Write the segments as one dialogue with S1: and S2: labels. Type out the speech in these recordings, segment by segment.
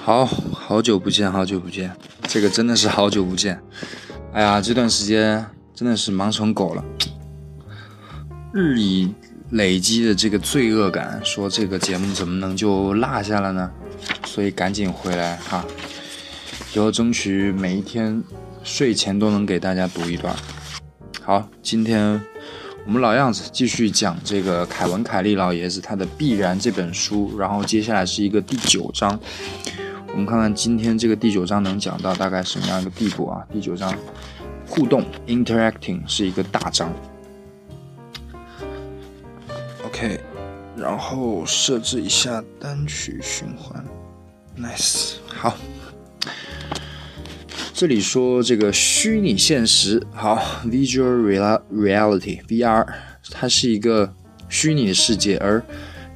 S1: 好好久不见，好久不见，这个真的是好久不见。哎呀，这段时间真的是忙成狗了，日以累积的这个罪恶感，说这个节目怎么能就落下了呢？所以赶紧回来哈，以后争取每一天睡前都能给大家读一段。好，今天我们老样子继续讲这个凯文·凯利老爷子他的《必然》这本书，然后接下来是一个第九章。我们看看今天这个第九章能讲到大概什么样一个地步啊？第九章互动 （interacting） 是一个大章。OK，然后设置一下单曲循环，Nice，好。这里说这个虚拟现实，好，Visual Reality（VR），它是一个虚拟的世界，而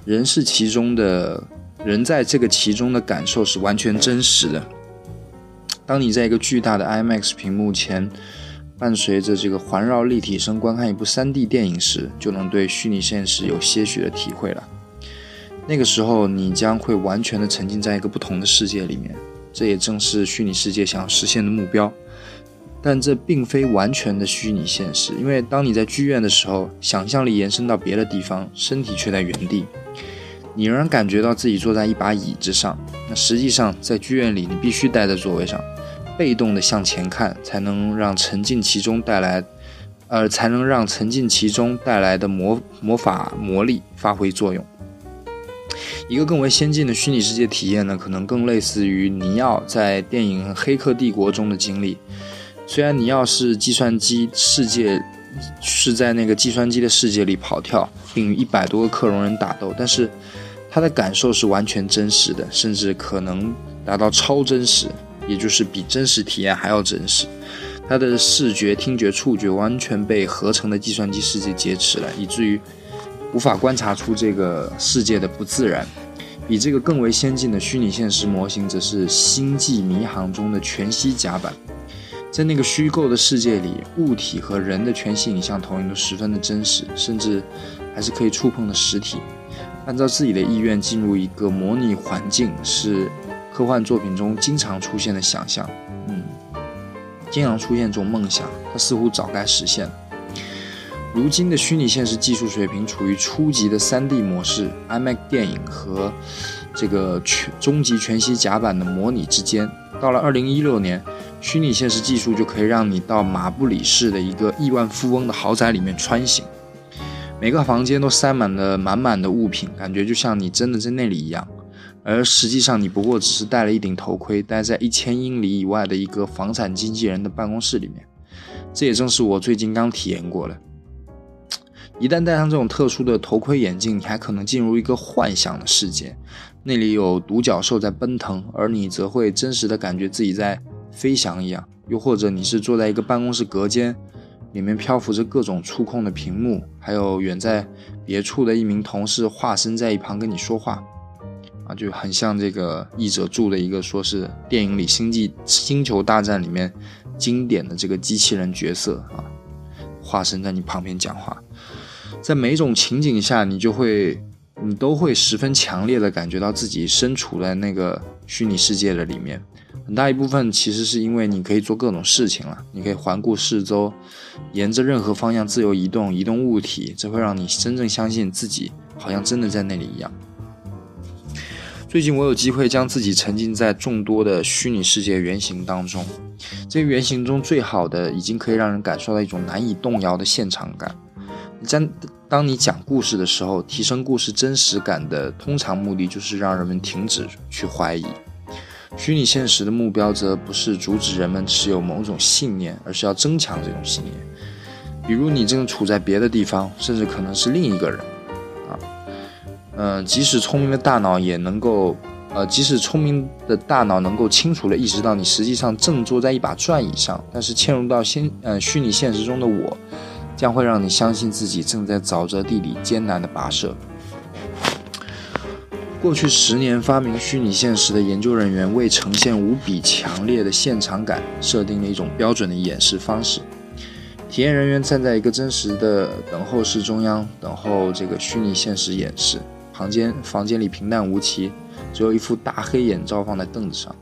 S1: 人是其中的。人在这个其中的感受是完全真实的。当你在一个巨大的 IMAX 屏幕前，伴随着这个环绕立体声观看一部 3D 电影时，就能对虚拟现实有些许的体会了。那个时候，你将会完全的沉浸在一个不同的世界里面。这也正是虚拟世界想要实现的目标。但这并非完全的虚拟现实，因为当你在剧院的时候，想象力延伸到别的地方，身体却在原地。你仍然感觉到自己坐在一把椅子上，那实际上在剧院里，你必须待在座位上，被动的向前看，才能让沉浸其中带来，呃，才能让沉浸其中带来的魔魔法魔力发挥作用。一个更为先进的虚拟世界体验呢，可能更类似于尼奥在电影《黑客帝国》中的经历。虽然尼奥是计算机世界，是在那个计算机的世界里跑跳，并与一百多个克隆人打斗，但是。他的感受是完全真实的，甚至可能达到超真实，也就是比真实体验还要真实。他的视觉、听觉、触觉完全被合成的计算机世界劫持了，以至于无法观察出这个世界的不自然。比这个更为先进的虚拟现实模型，则是《星际迷航》中的全息甲板。在那个虚构的世界里，物体和人的全息影像投影都十分的真实，甚至还是可以触碰的实体。按照自己的意愿进入一个模拟环境，是科幻作品中经常出现的想象。嗯，经常出现这种梦想，它似乎早该实现了。如今的虚拟现实技术水平处于初级的 3D 模式、IMAX 电影和这个全终极全息甲板的模拟之间。到了2016年，虚拟现实技术就可以让你到马布里市的一个亿万富翁的豪宅里面穿行。每个房间都塞满了满满的物品，感觉就像你真的在那里一样。而实际上，你不过只是戴了一顶头盔，待在一千英里以外的一个房产经纪人的办公室里面。这也正是我最近刚体验过的。一旦戴上这种特殊的头盔眼镜，你还可能进入一个幻想的世界，那里有独角兽在奔腾，而你则会真实的感觉自己在飞翔一样。又或者，你是坐在一个办公室隔间。里面漂浮着各种触控的屏幕，还有远在别处的一名同事化身在一旁跟你说话，啊，就很像这个译者注的一个说是电影里《星际星球大战》里面经典的这个机器人角色啊，化身在你旁边讲话，在每种情景下，你就会你都会十分强烈的感觉到自己身处在那个虚拟世界的里面。很大一部分其实是因为你可以做各种事情了，你可以环顾四周，沿着任何方向自由移动，移动物体，这会让你真正相信自己好像真的在那里一样。最近我有机会将自己沉浸在众多的虚拟世界原型当中，这些原型中最好的已经可以让人感受到一种难以动摇的现场感。在当你讲故事的时候，提升故事真实感的通常目的就是让人们停止去怀疑。虚拟现实的目标则不是阻止人们持有某种信念，而是要增强这种信念。比如，你正处在别的地方，甚至可能是另一个人。啊，嗯，即使聪明的大脑也能够，呃，即使聪明的大脑能够清楚地意识到你实际上正坐在一把转椅上，但是嵌入到现，呃，虚拟现实中的我，将会让你相信自己正在沼泽地里艰难的跋涉。过去十年，发明虚拟现实的研究人员为呈现无比强烈的现场感，设定了一种标准的演示方式。体验人员站在一个真实的等候室中央，等候这个虚拟现实演示。房间房间里平淡无奇，只有一副大黑眼罩放在凳子上。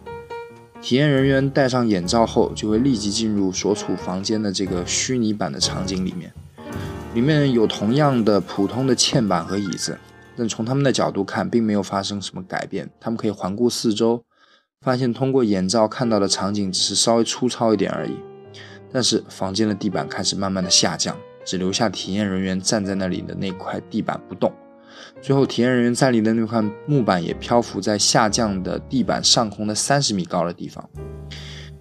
S1: 体验人员戴上眼罩后，就会立即进入所处房间的这个虚拟版的场景里面。里面有同样的普通的嵌板和椅子，但从他们的角度看，并没有发生什么改变。他们可以环顾四周，发现通过眼罩看到的场景只是稍微粗糙一点而已。但是房间的地板开始慢慢的下降，只留下体验人员站在那里的那块地板不动。最后，体验人员站立的那块木板也漂浮在下降的地板上空的三十米高的地方。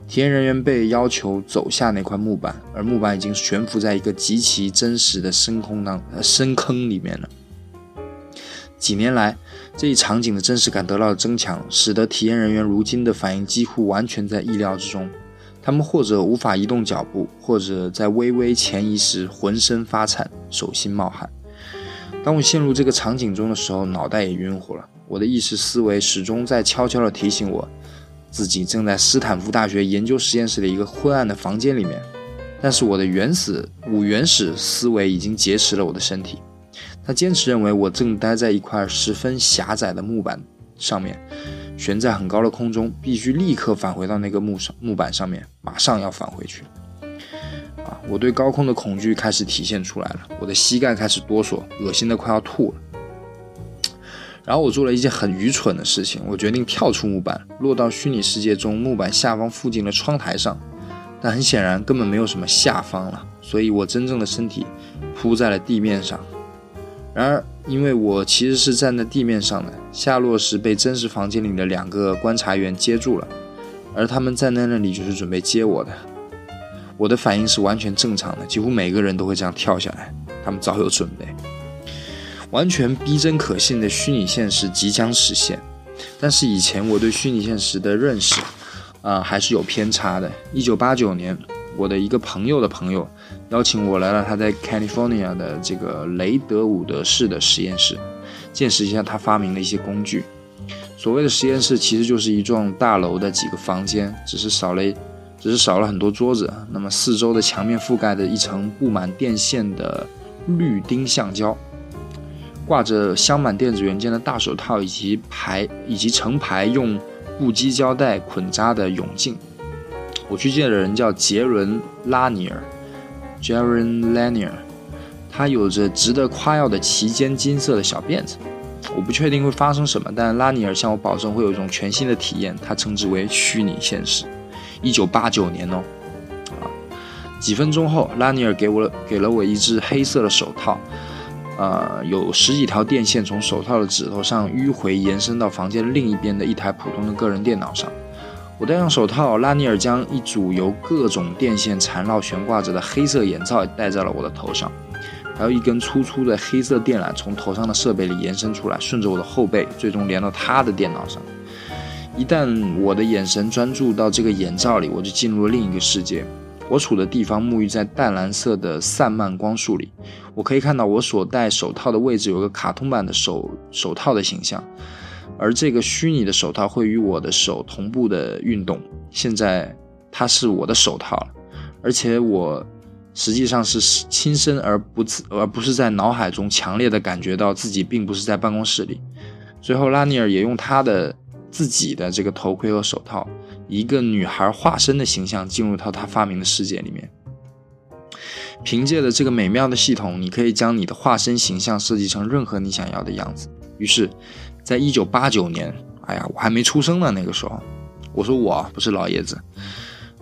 S1: 体验人员被要求走下那块木板，而木板已经悬浮在一个极其真实的深空当呃深坑里面了。几年来，这一场景的真实感得到了增强，使得体验人员如今的反应几乎完全在意料之中。他们或者无法移动脚步，或者在微微前移时浑身发颤、手心冒汗。当我陷入这个场景中的时候，脑袋也晕乎了。我的意识思维始终在悄悄地提醒我，自己正在斯坦福大学研究实验室的一个昏暗的房间里面。但是我的原始五原始思维已经劫持了我的身体。他坚持认为我正待在一块十分狭窄的木板上面，悬在很高的空中，必须立刻返回到那个木上木板上面，马上要返回去。我对高空的恐惧开始体现出来了，我的膝盖开始哆嗦，恶心的快要吐了。然后我做了一件很愚蠢的事情，我决定跳出木板，落到虚拟世界中木板下方附近的窗台上。但很显然根本没有什么下方了，所以我真正的身体铺在了地面上。然而，因为我其实是站在地面上的，下落时被真实房间里的两个观察员接住了，而他们站在那里就是准备接我的。我的反应是完全正常的，几乎每个人都会这样跳下来。他们早有准备，完全逼真可信的虚拟现实即将实现。但是以前我对虚拟现实的认识，啊，还是有偏差的。一九八九年，我的一个朋友的朋友邀请我来了他在 California 的这个雷德伍德市的实验室，见识一下他发明的一些工具。所谓的实验室其实就是一幢大楼的几个房间，只是少了。只是少了很多桌子，那么四周的墙面覆盖着一层布满电线的绿丁橡胶，挂着镶满电子元件的大手套，以及排以及成排用布基胶带捆扎的泳镜。我去见的人叫杰伦·拉尼尔 （Jaren Lanier），他有着值得夸耀的齐肩金色的小辫子。我不确定会发生什么，但拉尼尔向我保证会有一种全新的体验，他称之为虚拟现实。一九八九年哦，啊，几分钟后，拉尼尔给我给了我一只黑色的手套，呃，有十几条电线从手套的指头上迂回延伸到房间另一边的一台普通的个人电脑上。我戴上手套，拉尼尔将一组由各种电线缠绕悬挂着的黑色眼罩戴在了我的头上，还有一根粗粗的黑色电缆从头上的设备里延伸出来，顺着我的后背，最终连到他的电脑上。一旦我的眼神专注到这个眼罩里，我就进入了另一个世界。我处的地方沐浴在淡蓝色的散漫光束里，我可以看到我所戴手套的位置有个卡通版的手手套的形象，而这个虚拟的手套会与我的手同步的运动。现在它是我的手套了，而且我实际上是亲身而不自而不是在脑海中强烈的感觉到自己并不是在办公室里。最后，拉尼尔也用他的。自己的这个头盔和手套，一个女孩化身的形象进入到他发明的世界里面。凭借着这个美妙的系统，你可以将你的化身形象设计成任何你想要的样子。于是，在一九八九年，哎呀，我还没出生呢，那个时候，我说我不是老爷子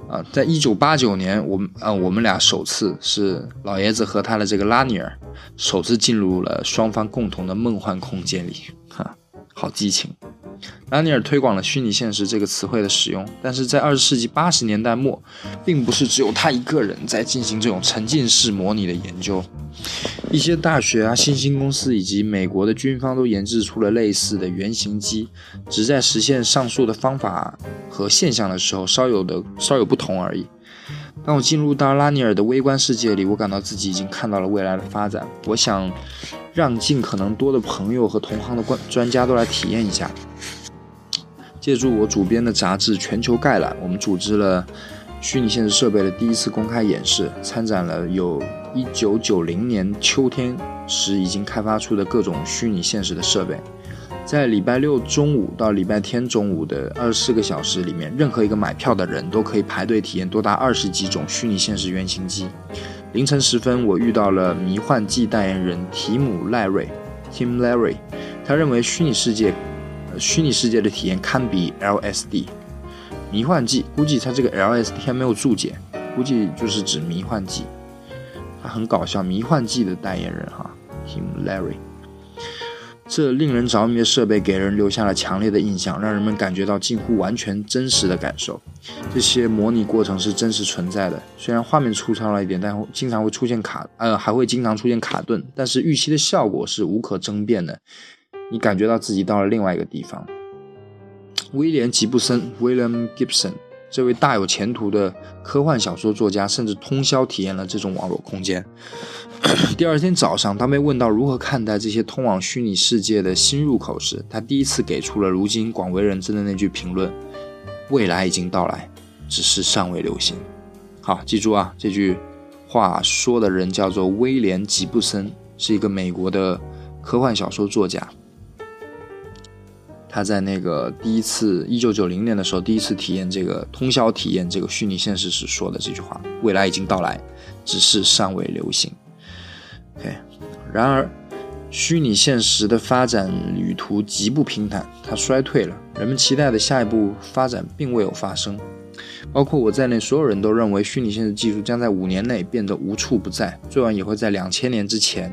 S1: 啊，在一九八九年，我们啊，我们俩首次是老爷子和他的这个拉尼尔首次进入了双方共同的梦幻空间里，哈，好激情。拉尼尔推广了虚拟现实这个词汇的使用，但是在二十世纪八十年代末，并不是只有他一个人在进行这种沉浸式模拟的研究。一些大学啊、新兴公司以及美国的军方都研制出了类似的原型机，只在实现上述的方法和现象的时候稍有的稍有不同而已。当我进入到拉尼尔的微观世界里，我感到自己已经看到了未来的发展。我想让尽可能多的朋友和同行的专专家都来体验一下。借助我主编的杂志《全球概览》，我们组织了虚拟现实设备的第一次公开演示，参展了有1990年秋天时已经开发出的各种虚拟现实的设备。在礼拜六中午到礼拜天中午的二十四个小时里面，任何一个买票的人都可以排队体验多达二十几种虚拟现实原型机。凌晨时分，我遇到了迷幻剂代言人提姆·赖瑞 （Tim Larry），他认为虚拟世界，呃虚拟世界的体验堪比 LSD。迷幻剂，估计他这个 LSD 还没有注解，估计就是指迷幻剂。他很搞笑，迷幻剂的代言人哈，Tim Larry。这令人着迷的设备给人留下了强烈的印象，让人们感觉到近乎完全真实的感受。这些模拟过程是真实存在的，虽然画面粗糙了一点，但经常会出现卡，呃，还会经常出现卡顿，但是预期的效果是无可争辩的。你感觉到自己到了另外一个地方。威廉·吉布森 （William Gibson） 这位大有前途的科幻小说作家，甚至通宵体验了这种网络空间。第二天早上，当被问到如何看待这些通往虚拟世界的新入口时，他第一次给出了如今广为人知的那句评论：“未来已经到来，只是尚未流行。”好，记住啊，这句话说的人叫做威廉·吉布森，是一个美国的科幻小说作家。他在那个第一次一九九零年的时候，第一次体验这个通宵体验这个虚拟现实时说的这句话：“未来已经到来，只是尚未流行。” OK，然而，虚拟现实的发展旅途极不平坦，它衰退了。人们期待的下一步发展并未有发生，包括我在内，所有人都认为虚拟现实技术将在五年内变得无处不在，最晚也会在两千年之前。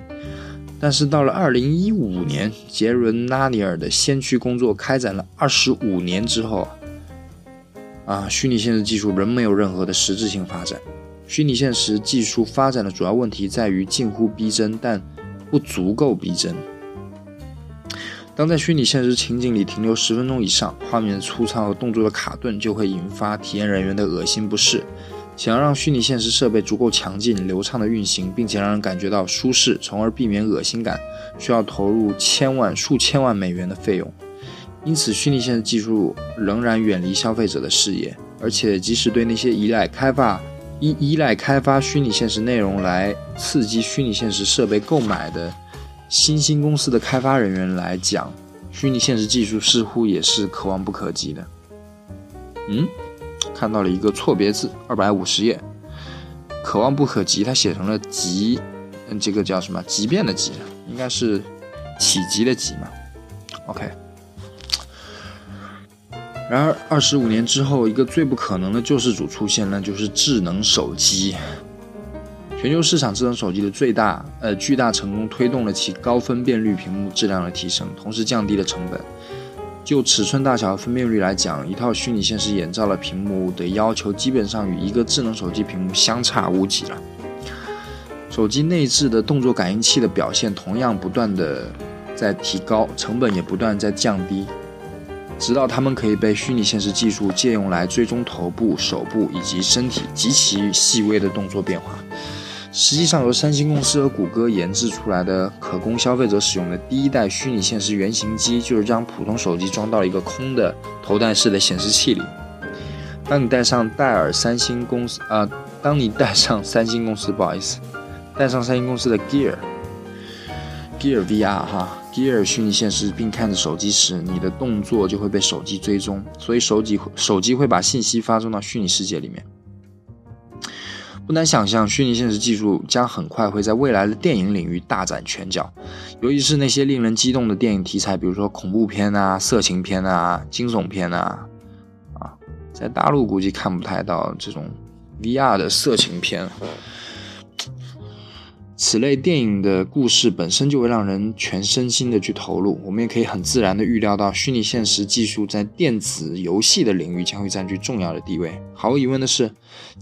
S1: 但是到了二零一五年，杰伦·拉尼尔的先驱工作开展了二十五年之后，啊，虚拟现实技术仍没有任何的实质性发展。虚拟现实技术发展的主要问题在于近乎逼真，但不足够逼真。当在虚拟现实情景里停留十分钟以上，画面粗糙和动作的卡顿就会引发体验人员的恶心不适。想要让虚拟现实设备足够强劲、流畅的运行，并且让人感觉到舒适，从而避免恶心感，需要投入千万、数千万美元的费用。因此，虚拟现实技术仍然远离消费者的视野，而且即使对那些依赖开发。依依赖开发虚拟现实内容来刺激虚拟现实设备购买的新兴公司的开发人员来讲，虚拟现实技术似乎也是可望不可及的。嗯，看到了一个错别字，二百五十页，可望不可及，它写成了极，嗯，这个叫什么？极变的极，应该是体积的极嘛？OK。然而，二十五年之后，一个最不可能的救世主出现，那就是智能手机。全球市场智能手机的最大呃巨大成功，推动了其高分辨率屏幕质量的提升，同时降低了成本。就尺寸大小和分辨率来讲，一套虚拟现实眼罩的屏幕的要求，基本上与一个智能手机屏幕相差无几了。手机内置的动作感应器的表现同样不断的在提高，成本也不断在降低。直到它们可以被虚拟现实技术借用来追踪头部、手部以及身体极其细微的动作变化。实际上，由三星公司和谷歌研制出来的可供消费者使用的第一代虚拟现实原型机，就是将普通手机装到一个空的头戴式的显示器里。当你戴上戴尔三星公司啊，当你戴上三星公司，不好意思，戴上三星公司的 Gear Gear VR 哈。Gear 虚拟现实，并看着手机时，你的动作就会被手机追踪，所以手机手机会把信息发送到虚拟世界里面。不难想象，虚拟现实技术将很快会在未来的电影领域大展拳脚，尤其是那些令人激动的电影题材，比如说恐怖片啊、色情片啊、惊悚片啊，啊，在大陆估计看不太到这种 VR 的色情片。此类电影的故事本身就会让人全身心的去投入，我们也可以很自然的预料到，虚拟现实技术在电子游戏的领域将会占据重要的地位。毫无疑问的是，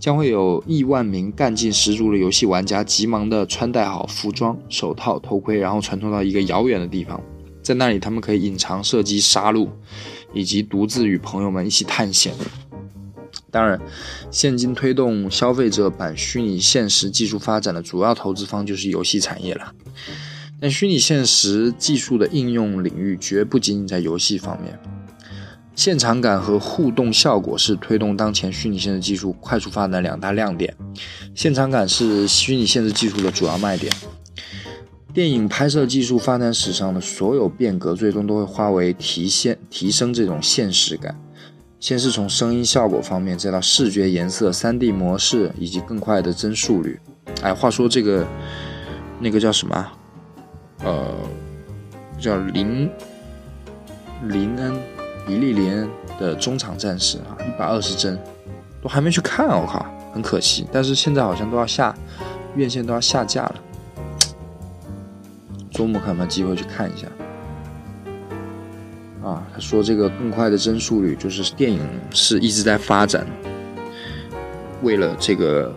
S1: 将会有亿万名干劲十足的游戏玩家急忙的穿戴好服装、手套、头盔，然后传送到一个遥远的地方，在那里他们可以隐藏射击、杀戮，以及独自与朋友们一起探险。当然，现今推动消费者版虚拟现实技术发展的主要投资方就是游戏产业了。但虚拟现实技术的应用领域绝不仅仅在游戏方面，现场感和互动效果是推动当前虚拟现实技术快速发展的两大亮点。现场感是虚拟现实技术的主要卖点。电影拍摄技术发展史上的所有变革，最终都会化为提现提升这种现实感。先是从声音效果方面，再到视觉颜色、3D 模式以及更快的帧速率。哎，话说这个那个叫什么？呃，叫林林恩比利林恩的中场战士啊，一百二十帧，都还没去看，我靠，很可惜。但是现在好像都要下院线都要下架了。周末看有没有机会去看一下？啊，他说这个更快的帧速率，就是电影是一直在发展，为了这个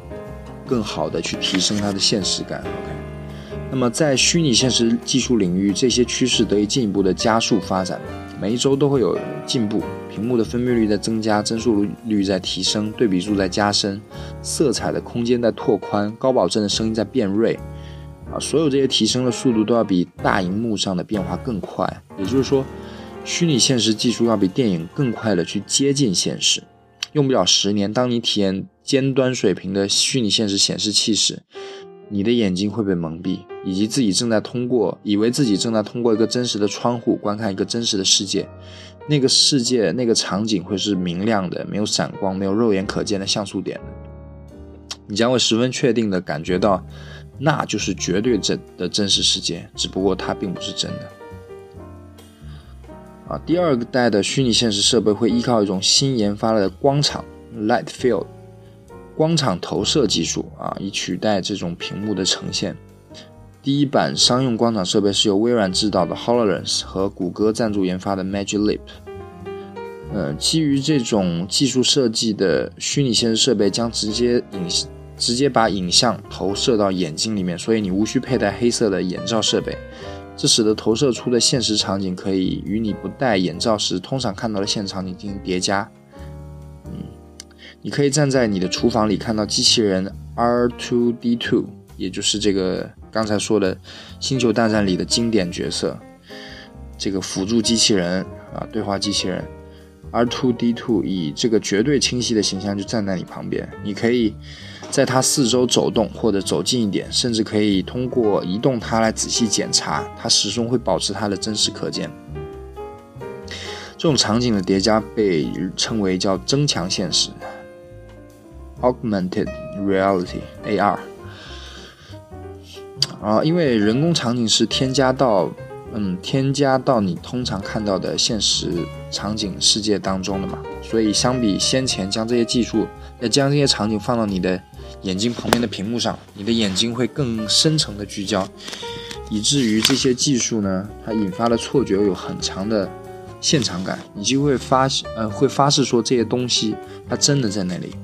S1: 更好的去提升它的现实感。OK，那么在虚拟现实技术领域，这些趋势得以进一步的加速发展，每一周都会有进步，屏幕的分辨率在增加，帧速率在提升，对比度在加深，色彩的空间在拓宽，高保真的声音在变锐。啊，所有这些提升的速度都要比大荧幕上的变化更快，也就是说，虚拟现实技术要比电影更快的去接近现实。用不了十年，当你体验尖端水平的虚拟现实显示器时，你的眼睛会被蒙蔽，以及自己正在通过，以为自己正在通过一个真实的窗户观看一个真实的世界。那个世界，那个场景会是明亮的，没有闪光，没有肉眼可见的像素点的。你将会十分确定的感觉到。那就是绝对真的真实世界，只不过它并不是真的。第二个代的虚拟现实设备会依靠一种新研发的光场 （light field） 光场投射技术啊，以取代这种屏幕的呈现。第一版商用光场设备是由微软制造的 Hololens 和谷歌赞助研发的 Magic Leap。呃，基于这种技术设计的虚拟现实设备将直接影。直接把影像投射到眼睛里面，所以你无需佩戴黑色的眼罩设备，这使得投射出的现实场景可以与你不戴眼罩时通常看到的现场景进行叠加。嗯，你可以站在你的厨房里看到机器人 R2D2，也就是这个刚才说的《星球大战》里的经典角色，这个辅助机器人啊，对话机器人 R2D2 以这个绝对清晰的形象就站在你旁边，你可以。在它四周走动，或者走近一点，甚至可以通过移动它来仔细检查，它始终会保持它的真实可见。这种场景的叠加被称为叫增强现实 （Augmented Reality，AR）。啊，因为人工场景是添加到，嗯，添加到你通常看到的现实场景世界当中的嘛，所以相比先前将这些技术，要将这些场景放到你的。眼睛旁边的屏幕上，你的眼睛会更深层的聚焦，以至于这些技术呢，它引发的错觉有很强的现场感，你就会发呃会发誓说这些东西它真的在那里。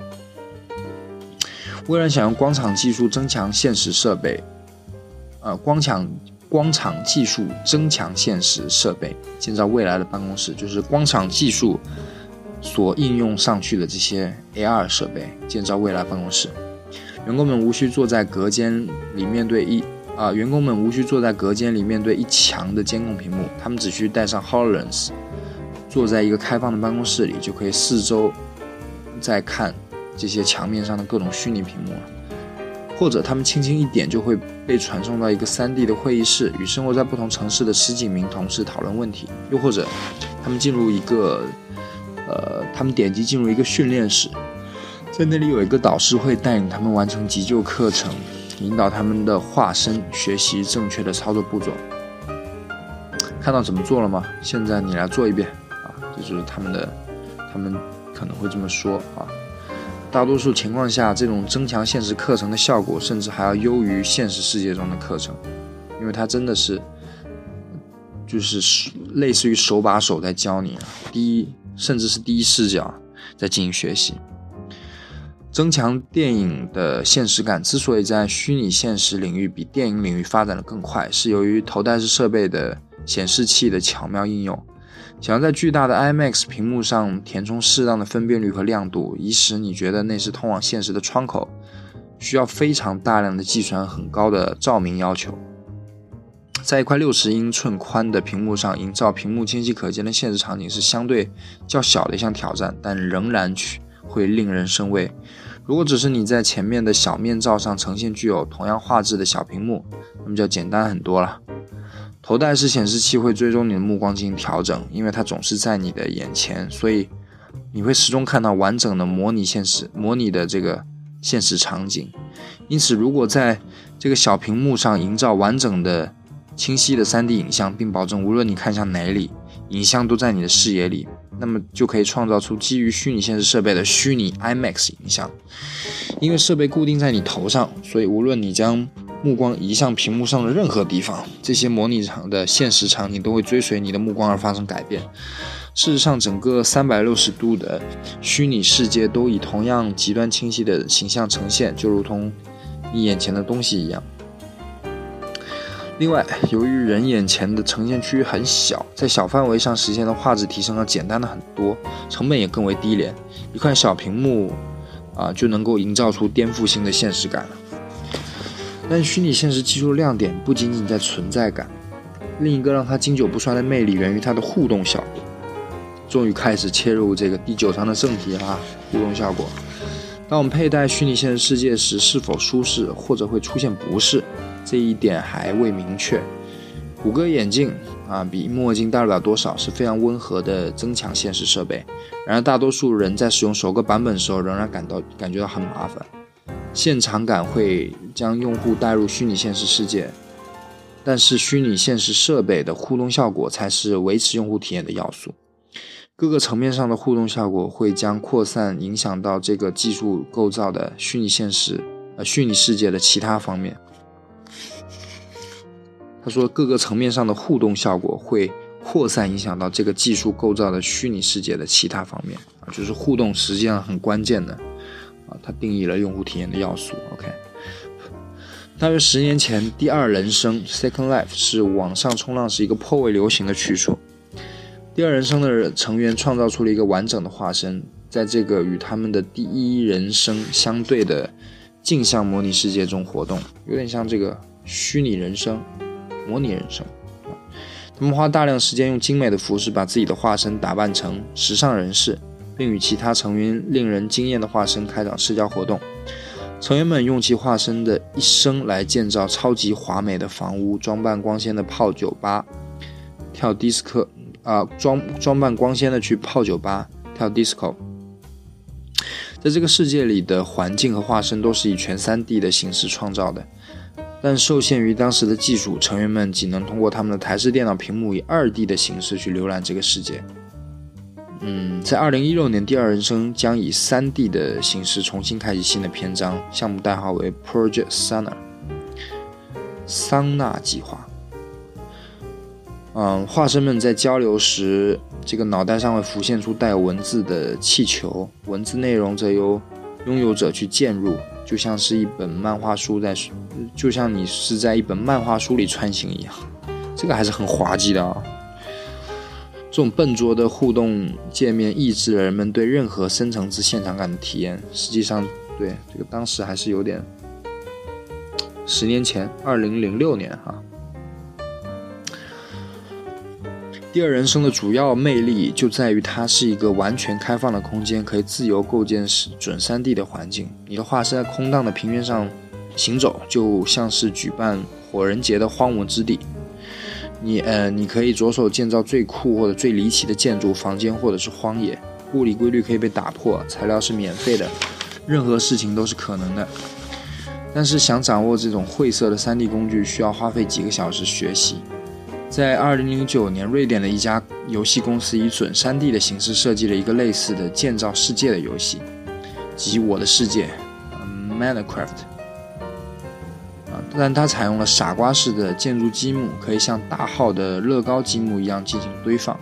S1: 微软想用光场技术增强现实设备，呃，光场光场技术增强现实设备，建造未来的办公室，就是光场技术所应用上去的这些 AR 设备，建造未来办公室。员工们无需坐在隔间里面对一啊，员工们无需坐在隔间里面对一墙的监控屏幕，他们只需带上 Hololens，坐在一个开放的办公室里，就可以四周在看这些墙面上的各种虚拟屏幕了。或者他们轻轻一点，就会被传送到一个 3D 的会议室，与生活在不同城市的十几名同事讨论问题。又或者他们进入一个呃，他们点击进入一个训练室。在那里有一个导师会带领他们完成急救课程，引导他们的化身学习正确的操作步骤。看到怎么做了吗？现在你来做一遍啊！这就是他们的，他们可能会这么说啊。大多数情况下，这种增强现实课程的效果甚至还要优于现实世界中的课程，因为它真的是，就是类似于手把手在教你，第一甚至是第一视角在进行学习。增强电影的现实感之所以在虚拟现实领域比电影领域发展的更快，是由于头戴式设备的显示器的巧妙应用。想要在巨大的 IMAX 屏幕上填充适当的分辨率和亮度，以使你觉得那是通往现实的窗口，需要非常大量的计算很高的照明要求。在一块六十英寸宽的屏幕上营造屏幕清晰可见的现实场景是相对较小的一项挑战，但仍然去。会令人生畏。如果只是你在前面的小面罩上呈现具有同样画质的小屏幕，那么就简单很多了。头戴式显示器会追踪你的目光进行调整，因为它总是在你的眼前，所以你会始终看到完整的模拟现实、模拟的这个现实场景。因此，如果在这个小屏幕上营造完整的、清晰的 3D 影像，并保证无论你看向哪里，影像都在你的视野里，那么就可以创造出基于虚拟现实设备的虚拟 IMAX 影像。因为设备固定在你头上，所以无论你将目光移向屏幕上的任何地方，这些模拟场的现实场景都会追随你的目光而发生改变。事实上，整个三百六十度的虚拟世界都以同样极端清晰的形象呈现，就如同你眼前的东西一样。另外，由于人眼前的呈现区域很小，在小范围上实现的画质提升要简单的很多，成本也更为低廉。一块小屏幕啊，就能够营造出颠覆性的现实感了。但虚拟现实技术亮点不仅仅在存在感，另一个让它经久不衰的魅力源于它的互动效果。终于开始切入这个第九章的正题啦，互动效果。当我们佩戴虚拟现实世界时，是否舒适或者会出现不适，这一点还未明确。谷歌眼镜啊，比墨镜大不了多少，是非常温和的增强现实设备。然而，大多数人在使用首个版本的时候，仍然感到感觉到很麻烦。现场感会将用户带入虚拟现实世界，但是虚拟现实设备的互动效果才是维持用户体验的要素。各个层面上的互动效果会将扩散影响到这个技术构造的虚拟现实呃虚拟世界的其他方面。他说，各个层面上的互动效果会扩散影响到这个技术构造的虚拟世界的其他方面啊，就是互动实际上很关键的。啊，它定义了用户体验的要素。OK，大约十年前，第二人生 （Second Life） 是网上冲浪是一个颇为流行的去处。第二人生的成员创造出了一个完整的化身，在这个与他们的第一人生相对的镜像模拟世界中活动，有点像这个虚拟人生、模拟人生。他们花大量时间用精美的服饰把自己的化身打扮成时尚人士。并与其他成员令人惊艳的化身开展社交活动。成员们用其化身的一生来建造超级华美的房屋，装扮光鲜的泡酒吧，跳迪斯科啊，装装扮光鲜的去泡酒吧跳 disco。在这个世界里的环境和化身都是以全 3D 的形式创造的，但受限于当时的技术，成员们仅能通过他们的台式电脑屏幕以 2D 的形式去浏览这个世界。嗯，在二零一六年，第二人生将以三 D 的形式重新开启新的篇章，项目代号为 Project Sana，桑纳计划。嗯，化身们在交流时，这个脑袋上会浮现出带有文字的气球，文字内容则由拥有者去键入，就像是一本漫画书在，就像你是在一本漫画书里穿行一样。这个还是很滑稽的啊。这种笨拙的互动界面抑制了人们对任何深层次现场感的体验。实际上，对这个当时还是有点。十年前，二零零六年哈，第二人生的主要魅力就在于它是一个完全开放的空间，可以自由构建是准三 D 的环境。你的化身在空荡的平原上行走，就像是举办火人节的荒芜之地。你呃，你可以着手建造最酷或者最离奇的建筑、房间或者是荒野，物理规律可以被打破，材料是免费的，任何事情都是可能的。但是想掌握这种晦涩的 3D 工具，需要花费几个小时学习。在2009年，瑞典的一家游戏公司以准 3D 的形式设计了一个类似的建造世界的游戏，即《我的世界》（Minecraft）。啊但它采用了傻瓜式的建筑积木，可以像大号的乐高积木一样进行堆放。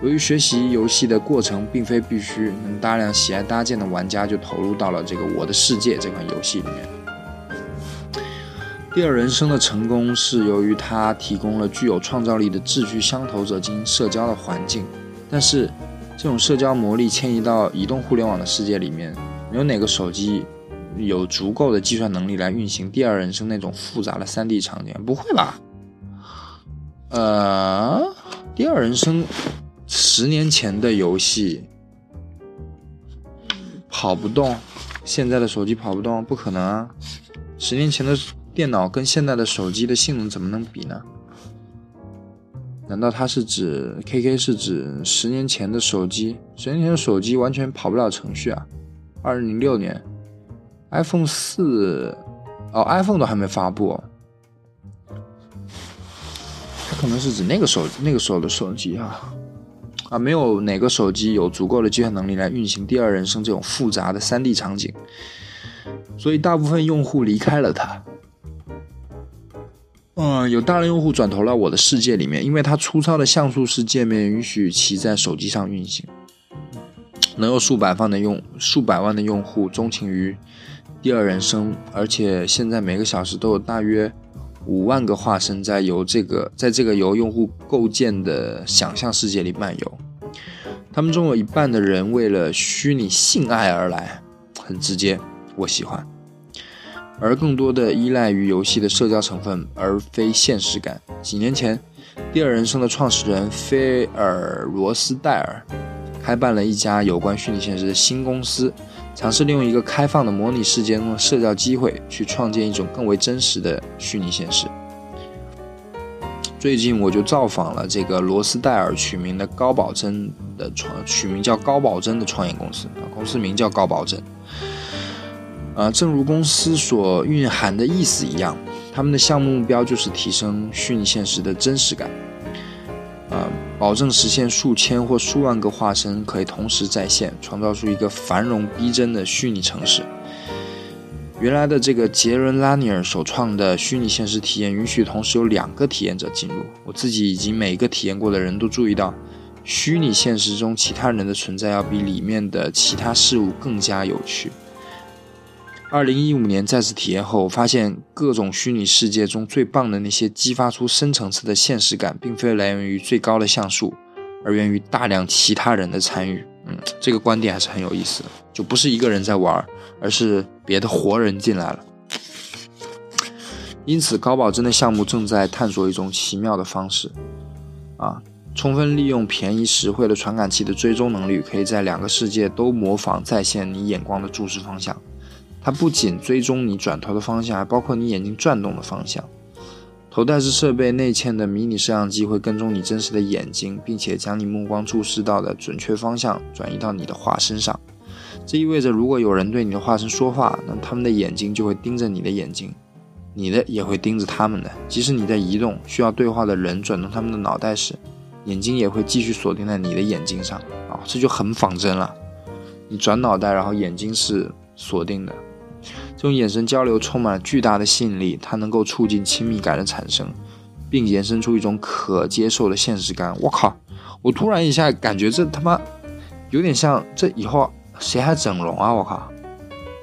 S1: 由于学习游戏的过程并非必须，能大量喜爱搭建的玩家就投入到了这个《我的世界》这款游戏里面。第二人生的成功是由于它提供了具有创造力的志趣相投者进行社交的环境，但是这种社交魔力迁移到移动互联网的世界里面，没有哪个手机。有足够的计算能力来运行第二人生那种复杂的三 D 场景？不会吧？呃，第二人生十年前的游戏跑不动，现在的手机跑不动？不可能啊！十年前的电脑跟现在的手机的性能怎么能比呢？难道它是指 KK 是指十年前的手机？十年前的手机完全跑不了程序啊！二零零六年，iPhone 四，哦，iPhone 都还没发布，它可能是指那个手那个时候的手机啊。啊，没有哪个手机有足够的计算能力来运行第二人生这种复杂的 3D 场景，所以大部分用户离开了它。嗯，有大量用户转投了我的世界里面，因为它粗糙的像素式界面允许其在手机上运行，能有数百万的用数百万的用户钟情于第二人生，而且现在每个小时都有大约。五万个化身在由这个，在这个由用户构建的想象世界里漫游，他们中有一半的人为了虚拟性爱而来，很直接，我喜欢；而更多的依赖于游戏的社交成分，而非现实感。几年前，第二人生的创始人菲尔罗斯戴尔开办了一家有关虚拟现实的新公司。尝试利用一个开放的模拟世界中的社交机会，去创建一种更为真实的虚拟现实。最近我就造访了这个罗斯戴尔取名的高保真的创，取名叫高保真的创业公司啊，公司名叫高保真。啊，正如公司所蕴含的意思一样，他们的项目目标就是提升虚拟现实的真实感。啊。保证实现数千或数万个化身可以同时在线，创造出一个繁荣逼真的虚拟城市。原来的这个杰伦·拉尼尔首创的虚拟现实体验，允许同时有两个体验者进入。我自己以及每一个体验过的人都注意到，虚拟现实中其他人的存在要比里面的其他事物更加有趣。二零一五年再次体验后，发现各种虚拟世界中最棒的那些激发出深层次的现实感，并非来源于最高的像素，而源于大量其他人的参与。嗯，这个观点还是很有意思，就不是一个人在玩，而是别的活人进来了。因此，高保真的项目正在探索一种奇妙的方式，啊，充分利用便宜实惠的传感器的追踪能力，可以在两个世界都模仿再现你眼光的注视方向。它不仅追踪你转头的方向，还包括你眼睛转动的方向。头戴式设备内嵌的迷你摄像机会跟踪你真实的眼睛，并且将你目光注视到的准确方向转移到你的化身上。这意味着，如果有人对你的化身说话，那他们的眼睛就会盯着你的眼睛，你的也会盯着他们的。即使你在移动，需要对话的人转动他们的脑袋时，眼睛也会继续锁定在你的眼睛上。啊，这就很仿真了。你转脑袋，然后眼睛是锁定的。这种眼神交流充满了巨大的吸引力，它能够促进亲密感的产生，并延伸出一种可接受的现实感。我靠！我突然一下感觉这他妈有点像这以后谁还整容啊？我靠！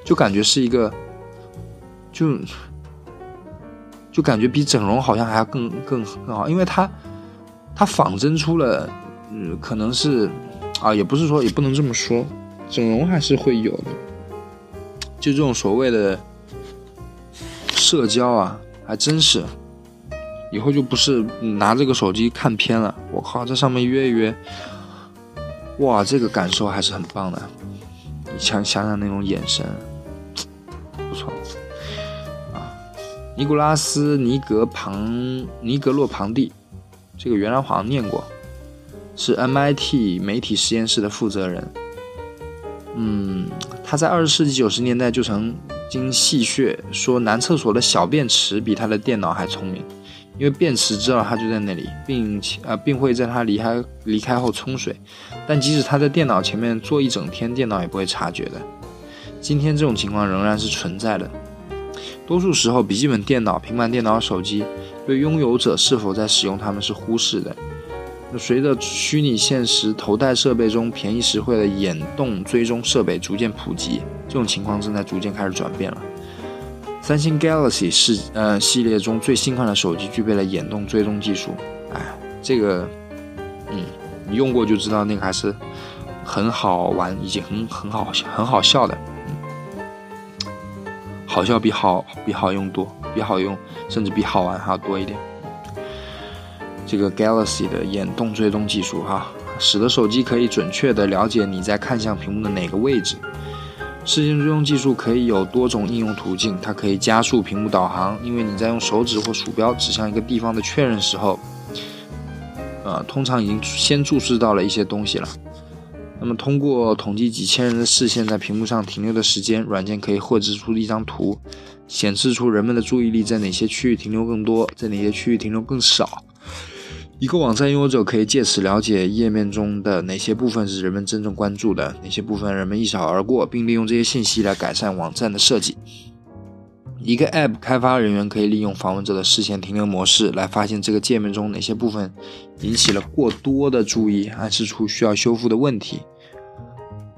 S1: 就感觉是一个，就就感觉比整容好像还要更更更好，因为它它仿真出了，嗯，可能是啊，也不是说也不能这么说，整容还是会有的。就这种所谓的社交啊，还真是，以后就不是拿这个手机看片了。我靠，在上面约一约，哇，这个感受还是很棒的。你想想想那种眼神，不错啊。尼古拉斯·尼格庞尼格洛庞蒂，这个原来好像念过，是 MIT 媒体实验室的负责人。嗯。他在二十世纪九十年代就曾经戏谑说，男厕所的小便池比他的电脑还聪明，因为便池知道他就在那里，并且呃，并会在他离开离开后冲水。但即使他在电脑前面坐一整天，电脑也不会察觉的。今天这种情况仍然是存在的。多数时候，笔记本电脑、平板电脑、手机对拥有者是否在使用它们是忽视的。随着虚拟现实头戴设备中便宜实惠的眼动追踪设备逐渐普及，这种情况正在逐渐开始转变了。三星 Galaxy 是呃系列中最新款的手机，具备了眼动追踪技术。哎，这个，嗯，你用过就知道，那个还是很好玩，以及很很好很好笑的。嗯，好笑比好比好用多，比好用甚至比好玩还要多一点。这个 Galaxy 的眼动追踪技术，哈，使得手机可以准确地了解你在看向屏幕的哪个位置。视线追踪技术可以有多种应用途径，它可以加速屏幕导航，因为你在用手指或鼠标指向一个地方的确认时候，呃，通常已经先注视到了一些东西了。那么，通过统计几千人的视线在屏幕上停留的时间，软件可以绘制出一张图，显示出人们的注意力在哪些区域停留更多，在哪些区域停留更少。一个网站拥有者可以借此了解页面中的哪些部分是人们真正关注的，哪些部分人们一扫而过，并利用这些信息来改善网站的设计。一个 App 开发人员可以利用访问者的视线停留模式来发现这个界面中哪些部分引起了过多的注意，暗示出需要修复的问题。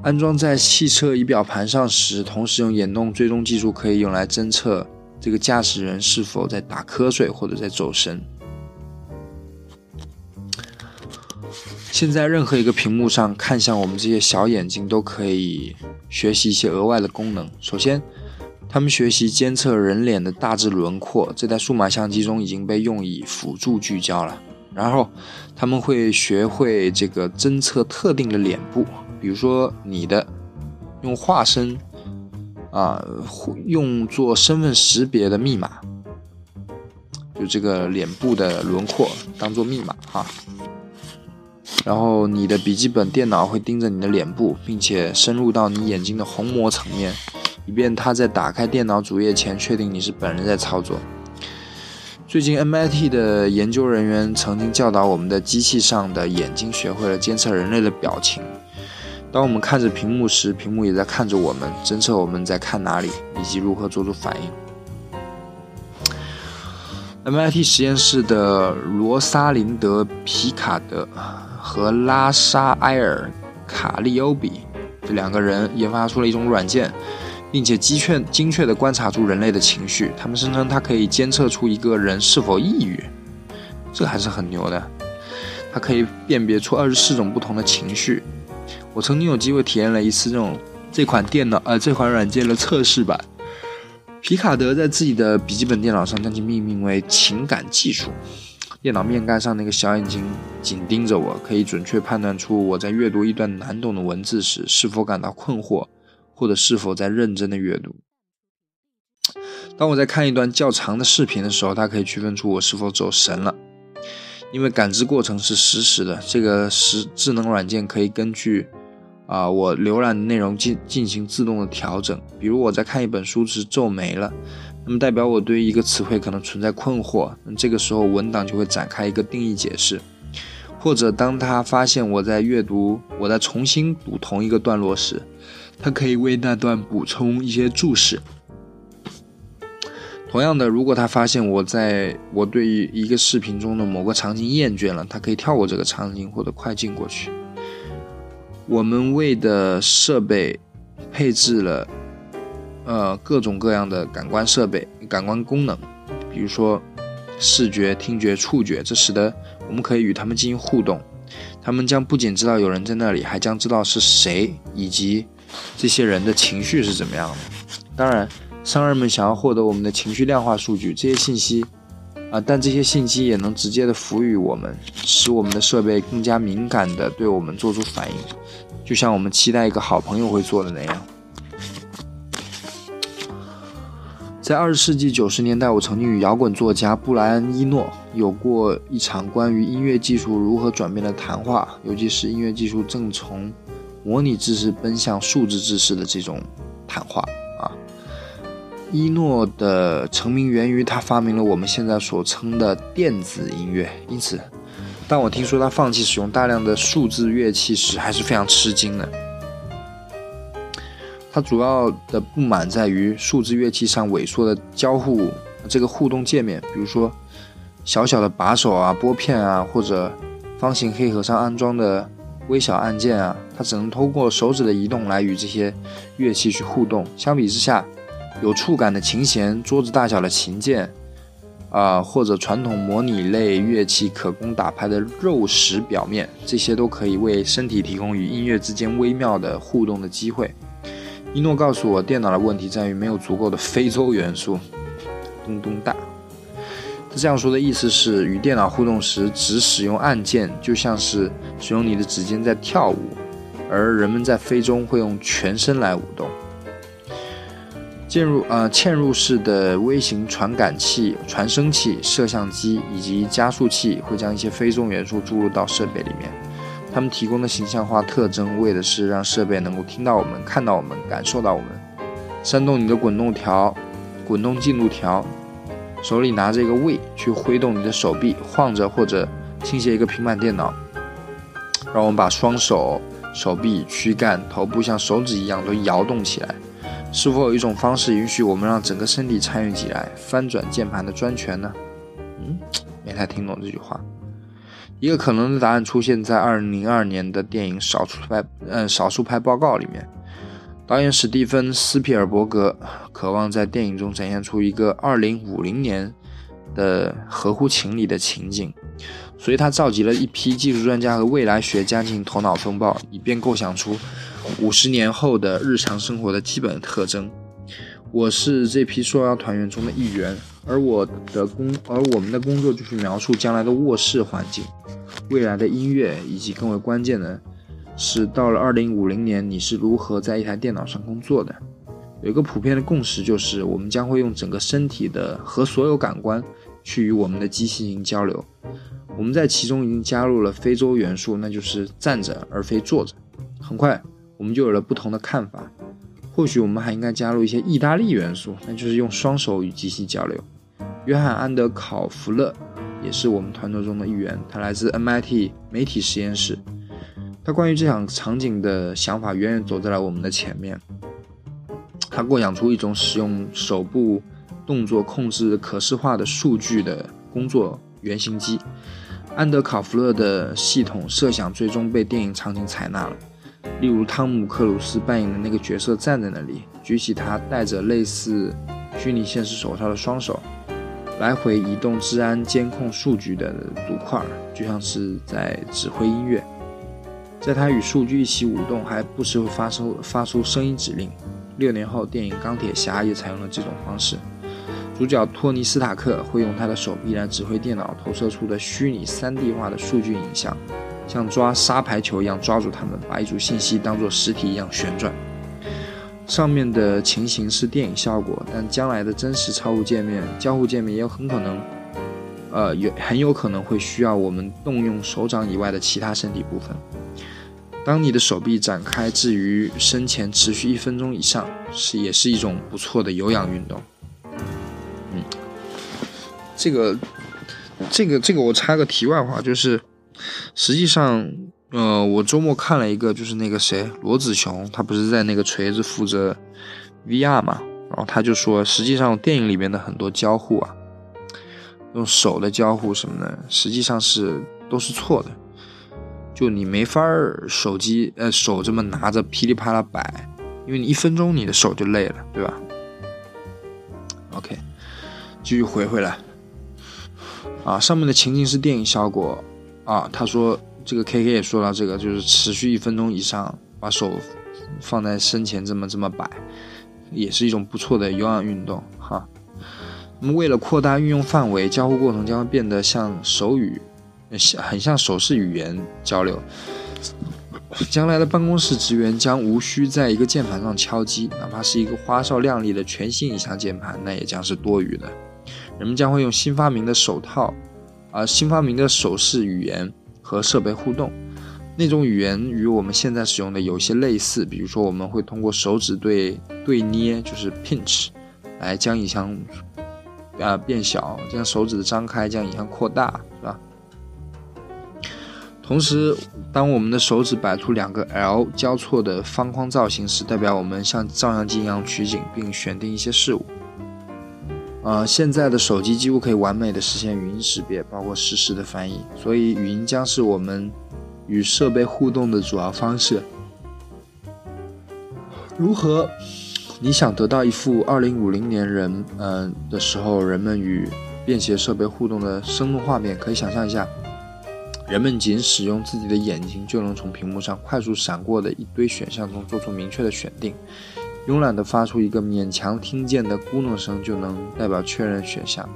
S1: 安装在汽车仪表盘上时，同时用眼动追踪技术可以用来侦测这个驾驶人是否在打瞌睡或者在走神。现在，任何一个屏幕上看向我们这些小眼睛，都可以学习一些额外的功能。首先，他们学习监测人脸的大致轮廓，这在数码相机中已经被用以辅助聚焦了。然后，他们会学会这个侦测特定的脸部，比如说你的，用化身啊，用作身份识别的密码，就这个脸部的轮廓当做密码哈。然后你的笔记本电脑会盯着你的脸部，并且深入到你眼睛的虹膜层面，以便它在打开电脑主页前确定你是本人在操作。最近 MIT 的研究人员曾经教导我们的机器上的眼睛学会了监测人类的表情。当我们看着屏幕时，屏幕也在看着我们，侦测我们在看哪里以及如何做出反应。MIT 实验室的罗莎林德·皮卡德。和拉沙埃尔·卡利欧比这两个人研发出了一种软件，并且精确精确地观察出人类的情绪。他们声称它可以监测出一个人是否抑郁，这还是很牛的。它可以辨别出二十四种不同的情绪。我曾经有机会体验了一次这种这款电脑呃这款软件的测试版。皮卡德在自己的笔记本电脑上将其命名为“情感技术”。电脑面盖上那个小眼睛紧盯着我，可以准确判断出我在阅读一段难懂的文字时是否感到困惑，或者是否在认真的阅读。当我在看一段较长的视频的时候，它可以区分出我是否走神了，因为感知过程是实时的。这个实智能软件可以根据啊我浏览的内容进进行自动的调整。比如我在看一本书时皱眉了。那么代表我对一个词汇可能存在困惑，那这个时候文档就会展开一个定义解释，或者当他发现我在阅读，我在重新读同一个段落时，他可以为那段补充一些注释。同样的，如果他发现我在我对于一个视频中的某个场景厌倦了，他可以跳过这个场景或者快进过去。我们为的设备配置了。呃，各种各样的感官设备、感官功能，比如说视觉、听觉、触觉，这使得我们可以与他们进行互动。他们将不仅知道有人在那里，还将知道是谁以及这些人的情绪是怎么样的。当然，商人们想要获得我们的情绪量化数据，这些信息啊，但这些信息也能直接的赋予我们，使我们的设备更加敏感的对我们做出反应，就像我们期待一个好朋友会做的那样。在二十世纪九十年代，我曾经与摇滚作家布莱恩·伊诺有过一场关于音乐技术如何转变的谈话，尤其是音乐技术正从模拟知识奔向数字知识的这种谈话啊。伊诺的成名源于他发明了我们现在所称的电子音乐，因此，当我听说他放弃使用大量的数字乐器时，还是非常吃惊的。它主要的不满在于数字乐器上萎缩的交互这个互动界面，比如说小小的把手啊、拨片啊，或者方形黑盒上安装的微小按键啊，它只能通过手指的移动来与这些乐器去互动。相比之下，有触感的琴弦、桌子大小的琴键啊，或者传统模拟类乐器可供打拍的肉食表面，这些都可以为身体提供与音乐之间微妙的互动的机会。一诺告诉我，电脑的问题在于没有足够的非洲元素。咚咚大，他这样说的意思是，与电脑互动时只使用按键，就像是使用你的指尖在跳舞，而人们在非洲会用全身来舞动。嵌入呃嵌入式的微型传感器、传声器、摄像机以及加速器会将一些非重元素注入到设备里面。他们提供的形象化特征，为的是让设备能够听到我们、看到我们、感受到我们。煽动你的滚动条、滚动进度条，手里拿着一个位去挥动你的手臂，晃着或者倾斜一个平板电脑，让我们把双手、手臂、躯干、头部像手指一样都摇动起来。是否有一种方式允许我们让整个身体参与起来，翻转键盘的专权呢？嗯，没太听懂这句话。一个可能的答案出现在2002年的电影《少数派》嗯《少数派报告》里面。导演史蒂芬·斯皮尔伯格渴望在电影中展现出一个2050年的合乎情理的情景，所以他召集了一批技术专家和未来学家进行头脑风暴，以便构想出。五十年后的日常生活的基本特征。我是这批受邀团员中的一员，而我的工，而我们的工作就是描述将来的卧室环境、未来的音乐，以及更为关键的是，到了二零五零年，你是如何在一台电脑上工作的？有一个普遍的共识，就是我们将会用整个身体的和所有感官去与我们的机器进行交流。我们在其中已经加入了非洲元素，那就是站着而非坐着。很快。我们就有了不同的看法。或许我们还应该加入一些意大利元素，那就是用双手与机器交流。约翰·安德考弗勒也是我们团队中的一员，他来自 MIT 媒体实验室。他关于这场场景的想法远远走在了我们的前面。他构想出一种使用手部动作控制可视化的数据的工作原型机。安德考弗勒的系统设想最终被电影场景采纳了。例如，汤姆·克鲁斯扮演的那个角色站在那里，举起他戴着类似虚拟现实手套的双手，来回移动治安监控数据的组块，就像是在指挥音乐。在他与数据一起舞动，还不时会发出发出声音指令。六年后，电影《钢铁侠》也采用了这种方式。主角托尼·斯塔克会用他的手臂来指挥电脑投射出的虚拟 3D 化的数据影像。像抓沙排球一样抓住它们，把一组信息当作实体一样旋转。上面的情形是电影效果，但将来的真实操作界面、交互界面也有很可能，呃，有很有可能会需要我们动用手掌以外的其他身体部分。当你的手臂展开至于身前持续一分钟以上，是也是一种不错的有氧运动。嗯，这个，这个，这个，我插个题外话，就是。实际上，呃，我周末看了一个，就是那个谁，罗子雄，他不是在那个锤子负责 VR 嘛，然后他就说，实际上电影里面的很多交互啊，用手的交互什么的，实际上是都是错的，就你没法儿手机呃手这么拿着噼里啪啦摆，因为你一分钟你的手就累了，对吧？OK，继续回回来，啊，上面的情境是电影效果。啊，他说这个 K K 也说到这个，就是持续一分钟以上，把手放在身前这么这么摆，也是一种不错的有氧运动哈。那么为了扩大运用范围，交互过程将会变得像手语，很像手势语言交流。将来的办公室职员将无需在一个键盘上敲击，哪怕是一个花哨亮丽的全新影像键盘，那也将是多余的。人们将会用新发明的手套。而新发明的手势语言和设备互动，那种语言与我们现在使用的有些类似。比如说，我们会通过手指对对捏，就是 pinch，来将影像啊变小，将手指的张开将影像扩大，是吧？同时，当我们的手指摆出两个 L 交错的方框造型时，代表我们像照相机一样取景并选定一些事物。呃，现在的手机几乎可以完美的实现语音识别，包括实时的翻译，所以语音将是我们与设备互动的主要方式。如何？你想得到一幅二零五零年人嗯的时候人们与便携设备互动的生动画面？可以想象一下，人们仅使用自己的眼睛就能从屏幕上快速闪过的一堆选项中做出明确的选定。慵懒地发出一个勉强听见的咕哝声，就能代表确认选项，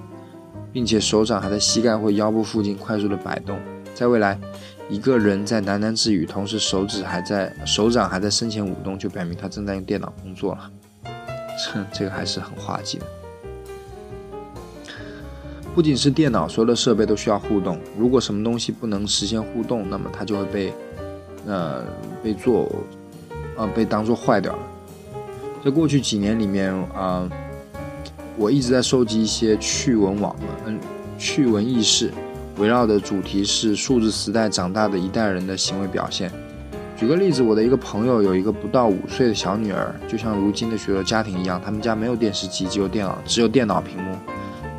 S1: 并且手掌还在膝盖或腰部附近快速的摆动。在未来，一个人在喃喃自语，同时手指还在手掌还在身前舞动，就表明他正在用电脑工作了。哼这个还是很滑稽的。不仅是电脑，所有的设备都需要互动。如果什么东西不能实现互动，那么它就会被，呃，被做，呃，被当做坏掉了。在过去几年里面啊，我一直在收集一些趣闻网，嗯，趣闻轶事，围绕的主题是数字时代长大的一代人的行为表现。举个例子，我的一个朋友有一个不到五岁的小女儿，就像如今的许多家庭一样，他们家没有电视机，只有电脑，只有电脑屏幕。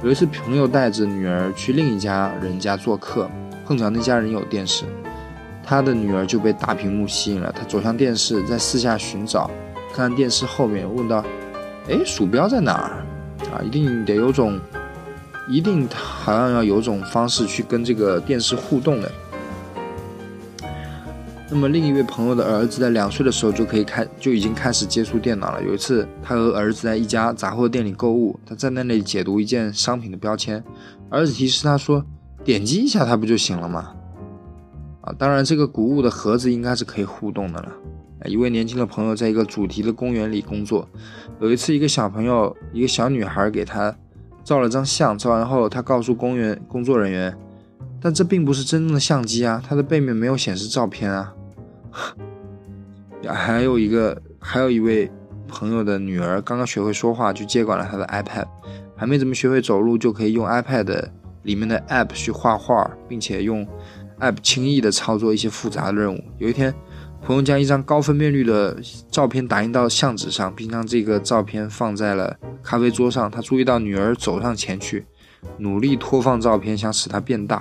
S1: 有一次，朋友带着女儿去另一家人家做客，碰巧那家人有电视，他的女儿就被大屏幕吸引了。他走向电视，在四下寻找，看电视后面，问道：“哎，鼠标在哪儿？啊，一定得有种，一定好像要有种方式去跟这个电视互动的。”那么另一位朋友的儿子在两岁的时候就可以开就已经开始接触电脑了。有一次，他和儿子在一家杂货店里购物，他在那里解读一件商品的标签，儿子提示他说：“点击一下它不就行了吗？”啊，当然这个谷物的盒子应该是可以互动的了。一位年轻的朋友在一个主题的公园里工作，有一次一个小朋友一个小女孩给他照了张相，照完后他告诉公园工作人员：“但这并不是真正的相机啊，它的背面没有显示照片啊。”还有一个，还有一位朋友的女儿刚刚学会说话，就接管了他的 iPad，还没怎么学会走路，就可以用 iPad 里面的 App 去画画，并且用 App 轻易的操作一些复杂的任务。有一天，朋友将一张高分辨率的照片打印到相纸上，并将这个照片放在了咖啡桌上。他注意到女儿走上前去，努力拖放照片，想使它变大。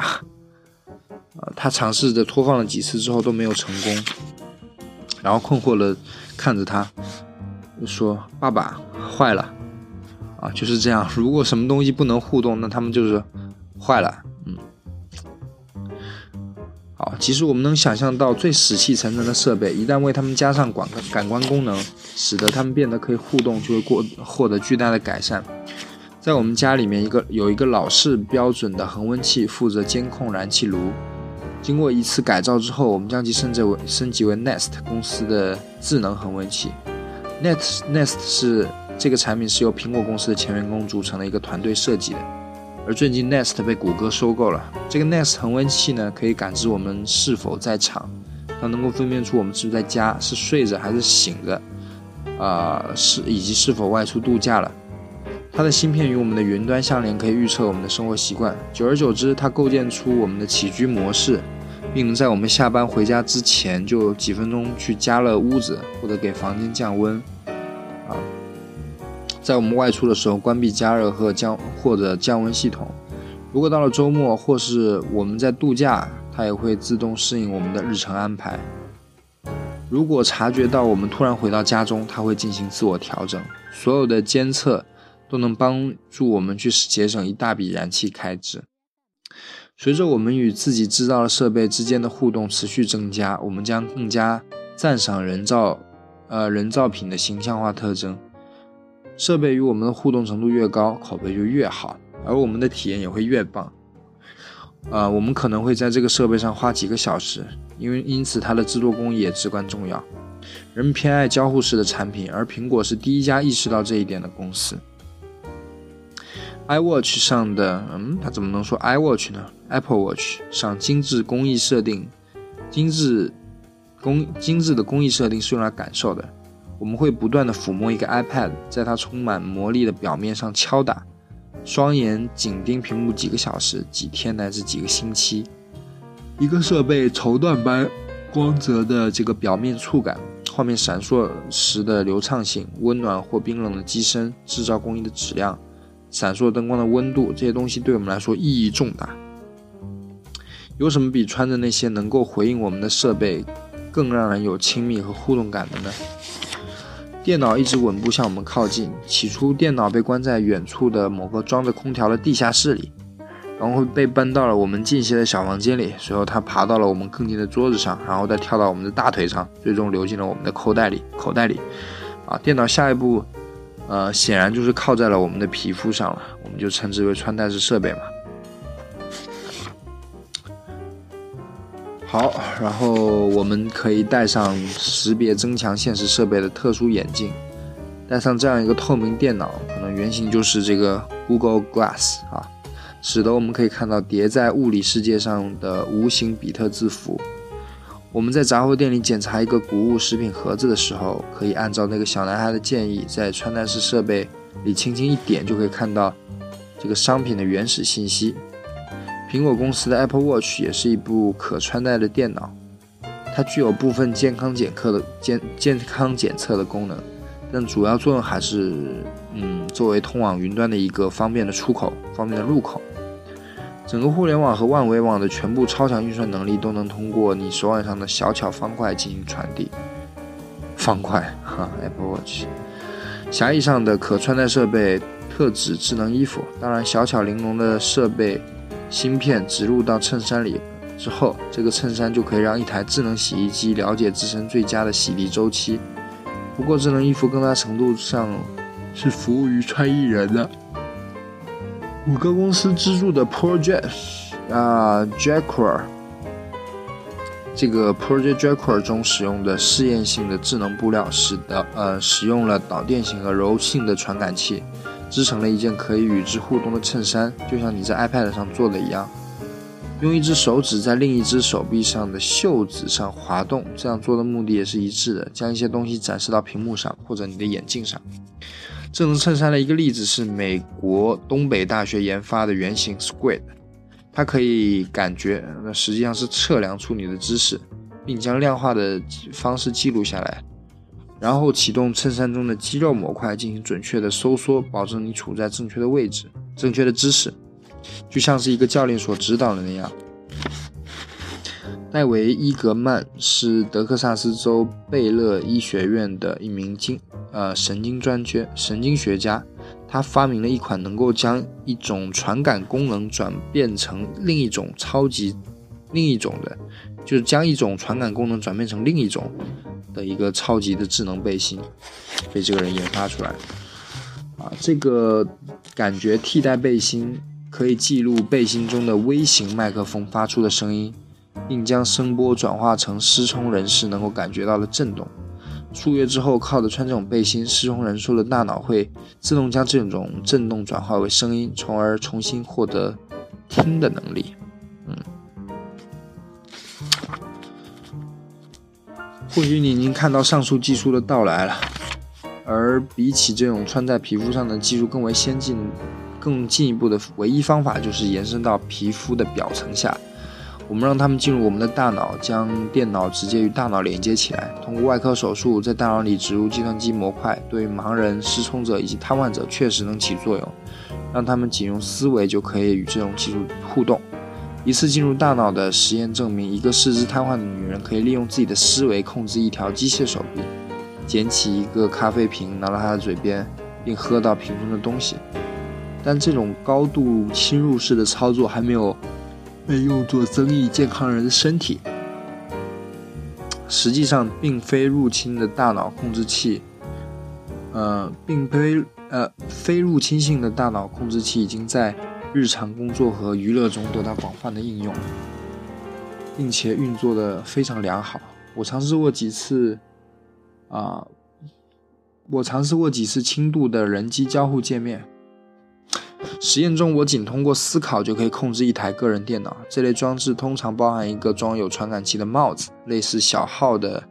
S1: 啊，他尝试着拖放了几次之后都没有成功，然后困惑的看着他，说：“爸爸，坏了。”啊，就是这样。如果什么东西不能互动，那他们就是坏了。嗯，好，其实我们能想象到最死气沉沉的设备，一旦为他们加上感感官功能，使得他们变得可以互动，就会过获得巨大的改善。在我们家里面，一个有一个老式标准的恒温器，负责监控燃气炉。经过一次改造之后，我们将其升级为升级为 Nest 公司的智能恒温器。Nest Nest 是这个产品是由苹果公司的前员工组成的一个团队设计的，而最近 Nest 被谷歌收购了。这个 Nest 恒温器呢，可以感知我们是否在场，它能够分辨出我们是不是在家，是睡着还是醒着，啊，是以及是否外出度假了。它的芯片与我们的云端相连，可以预测我们的生活习惯。久而久之，它构建出我们的起居模式，并能在我们下班回家之前就几分钟去加热屋子或者给房间降温。在我们外出的时候关闭加热和降或者降温系统。如果到了周末或是我们在度假，它也会自动适应我们的日程安排。如果察觉到我们突然回到家中，它会进行自我调整。所有的监测。都能帮助我们去节省一大笔燃气开支。随着我们与自己制造的设备之间的互动持续增加，我们将更加赞赏人造，呃，人造品的形象化特征。设备与我们的互动程度越高，口碑就越好，而我们的体验也会越棒。啊，我们可能会在这个设备上花几个小时，因为因此它的制作工艺也至关重要。人们偏爱交互式的产品，而苹果是第一家意识到这一点的公司。iWatch 上的，嗯，它怎么能说 iWatch 呢？Apple Watch 上精致工艺设定，精致工精致的工艺设定是用来感受的。我们会不断的抚摸一个 iPad，在它充满魔力的表面上敲打，双眼紧盯屏幕几个小时、几天乃至几个星期。一个设备绸缎般光泽的这个表面触感，画面闪烁时的流畅性，温暖或冰冷的机身，制造工艺的质量。闪烁灯光的温度，这些东西对我们来说意义重大。有什么比穿着那些能够回应我们的设备，更让人有亲密和互动感的呢？电脑一直稳步向我们靠近。起初，电脑被关在远处的某个装着空调的地下室里，然后被搬到了我们近些的小房间里。随后，它爬到了我们更近的桌子上，然后再跳到我们的大腿上，最终流进了我们的口袋里。口袋里，啊，电脑下一步。呃，显然就是靠在了我们的皮肤上了，我们就称之为穿戴式设备嘛。好，然后我们可以戴上识别增强现实设备的特殊眼镜，戴上这样一个透明电脑，可能原型就是这个 Google Glass 啊，使得我们可以看到叠在物理世界上的无形比特字符。我们在杂货店里检查一个谷物食品盒子的时候，可以按照那个小男孩的建议，在穿戴式设备里轻轻一点，就可以看到这个商品的原始信息。苹果公司的 Apple Watch 也是一部可穿戴的电脑，它具有部分健康检测的健健康检测的功能，但主要作用还是嗯，作为通往云端的一个方便的出口、方便的入口。整个互联网和万维网的全部超强运算能力都能通过你手腕上的小巧方块进行传递。方块哈，Apple Watch，狭义上的可穿戴设备特指智能衣服，当然小巧玲珑的设备。芯片植入到衬衫里之后，这个衬衫就可以让一台智能洗衣机了解自身最佳的洗涤周期。不过，智能衣服更大程度上是服务于穿衣人的。谷歌公司资助的 Project 啊 Jacquard，这个 Project Jacquard 中使用的试验性的智能布料，使得呃使用了导电性和柔性的传感器。织成了一件可以与之互动的衬衫，就像你在 iPad 上做的一样。用一只手指在另一只手臂上的袖子上滑动，这样做的目的也是一致的，将一些东西展示到屏幕上或者你的眼镜上。这种衬衫的一个例子是美国东北大学研发的原型 Squid，它可以感觉，那实际上是测量出你的姿势，并将量化的方式记录下来。然后启动衬衫中的肌肉模块进行准确的收缩，保证你处在正确的位置、正确的姿势，就像是一个教练所指导的那样。戴维·伊格曼是德克萨斯州贝勒医学院的一名经呃神经专家神经学家，他发明了一款能够将一种传感功能转变成另一种超级另一种的，就是将一种传感功能转变成另一种。的一个超级的智能背心，被这个人研发出来啊！这个感觉替代背心可以记录背心中的微型麦克风发出的声音，并将声波转化成失聪人士能够感觉到的震动。数月之后，靠着穿这种背心，失聪人士的大脑会自动将这种震动转化为声音，从而重新获得听的能力。或许你已经看到上述技术的到来了，而比起这种穿在皮肤上的技术更为先进、更进一步的唯一方法就是延伸到皮肤的表层下。我们让他们进入我们的大脑，将电脑直接与大脑连接起来，通过外科手术在大脑里植入计算机模块，对盲人、失聪者以及瘫痪者确实能起作用，让他们仅用思维就可以与这种技术互动。一次进入大脑的实验证明，一个四肢瘫痪的女人可以利用自己的思维控制一条机械手臂，捡起一个咖啡瓶，拿到她的嘴边，并喝到瓶中的东西。但这种高度侵入式的操作还没有被用作增益健康人的身体。实际上，并非入侵的大脑控制器，呃，并非呃非入侵性的大脑控制器已经在。日常工作和娱乐中得到广泛的应用，并且运作的非常良好。我尝试过几次，啊，我尝试过几次轻度的人机交互界面。实验中，我仅通过思考就可以控制一台个人电脑。这类装置通常包含一个装有传感器的帽子，类似小号的，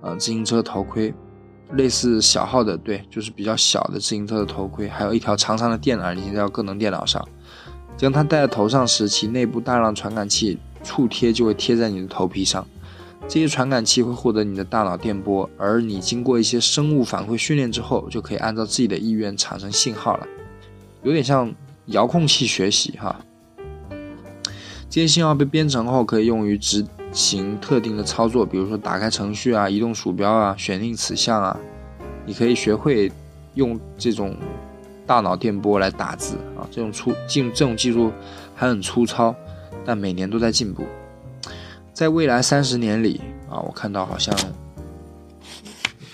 S1: 呃，自行车头盔。类似小号的，对，就是比较小的自行车的头盔，还有一条长长的电缆连接到个人电脑上。将它戴在头上时，其内部大量传感器触贴就会贴在你的头皮上。这些传感器会获得你的大脑电波，而你经过一些生物反馈训练之后，就可以按照自己的意愿产生信号了。有点像遥控器学习哈。这些信号被编程后，可以用于执行特定的操作，比如说打开程序啊、移动鼠标啊、选定此项啊。你可以学会用这种。大脑电波来打字啊，这种粗进这种技术还很粗糙，但每年都在进步。在未来三十年里啊，我看到好像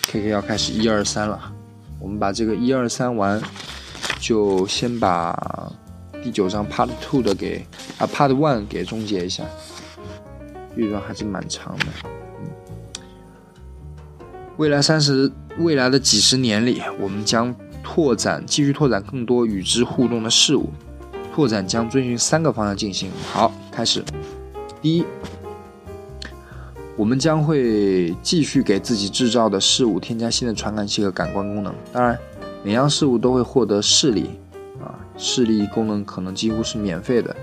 S1: K K 要开始一二三了。我们把这个一二三完，就先把第九章 Part Two 的给啊 Part One 给终结一下。这段还是蛮长的。未来三十未来的几十年里，我们将拓展继续拓展更多与之互动的事物。拓展将遵循三个方向进行。好，开始。第一，我们将会继续给自己制造的事物添加新的传感器和感官功能。当然，每样事物都会获得视力啊，视力功能可能几乎是免费的，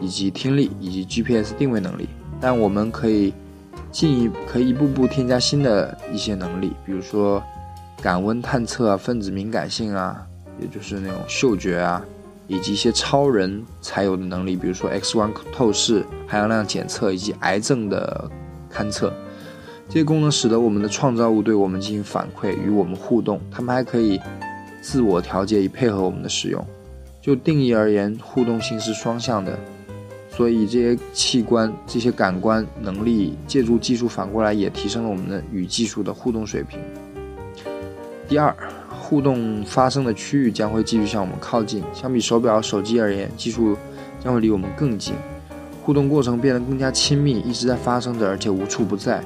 S1: 以及听力以及 GPS 定位能力。但我们可以进一可以一步步添加新的一些能力，比如说感温探测啊、分子敏感性啊，也就是那种嗅觉啊。以及一些超人才有的能力，比如说 X 光透视、含氧量检测以及癌症的勘测，这些功能使得我们的创造物对我们进行反馈，与我们互动。它们还可以自我调节以配合我们的使用。就定义而言，互动性是双向的，所以这些器官、这些感官能力借助技术反过来也提升了我们的与技术的互动水平。第二。互动发生的区域将会继续向我们靠近。相比手表、手机而言，技术将会离我们更近。互动过程变得更加亲密，一直在发生着，而且无处不在。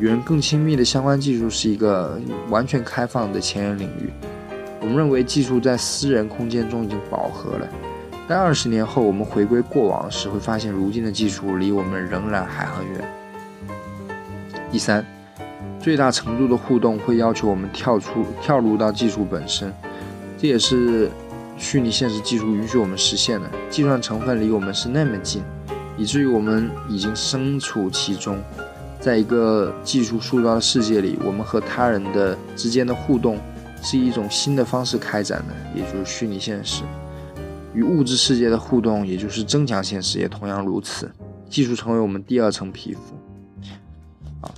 S1: 与人更亲密的相关技术是一个完全开放的前沿领域。我们认为技术在私人空间中已经饱和了。但二十年后，我们回归过往时，会发现如今的技术离我们仍然还很远。第三。最大程度的互动会要求我们跳出、跳入到技术本身，这也是虚拟现实技术允许我们实现的。计算成分离我们是那么近，以至于我们已经身处其中，在一个技术塑造的世界里，我们和他人的之间的互动是一种新的方式开展的，也就是虚拟现实。与物质世界的互动，也就是增强现实，也同样如此。技术成为我们第二层皮肤。好。